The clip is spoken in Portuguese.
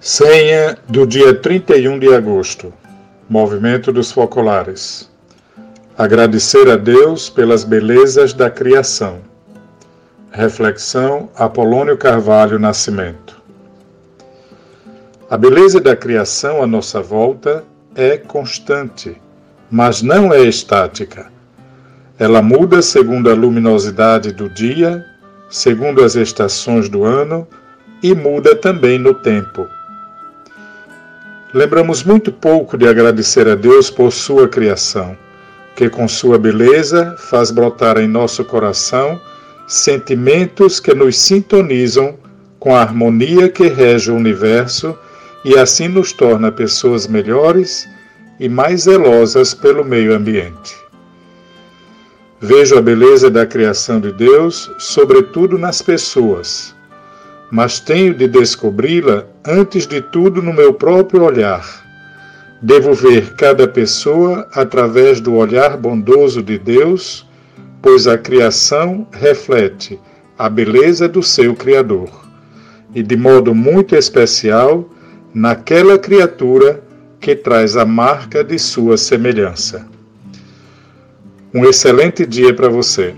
Senha do dia 31 de agosto. Movimento dos Focolares. Agradecer a Deus pelas belezas da criação. Reflexão Apolônio Carvalho Nascimento. A beleza da criação à nossa volta é constante, mas não é estática. Ela muda segundo a luminosidade do dia, segundo as estações do ano e muda também no tempo Lembramos muito pouco de agradecer a Deus por sua criação, que com sua beleza faz brotar em nosso coração sentimentos que nos sintonizam com a harmonia que rege o universo e assim nos torna pessoas melhores e mais zelosas pelo meio ambiente. Vejo a beleza da criação de Deus, sobretudo nas pessoas mas tenho de descobri-la antes de tudo no meu próprio olhar. Devo ver cada pessoa através do olhar bondoso de Deus, pois a criação reflete a beleza do seu Criador, e de modo muito especial naquela criatura que traz a marca de sua semelhança. Um excelente dia para você.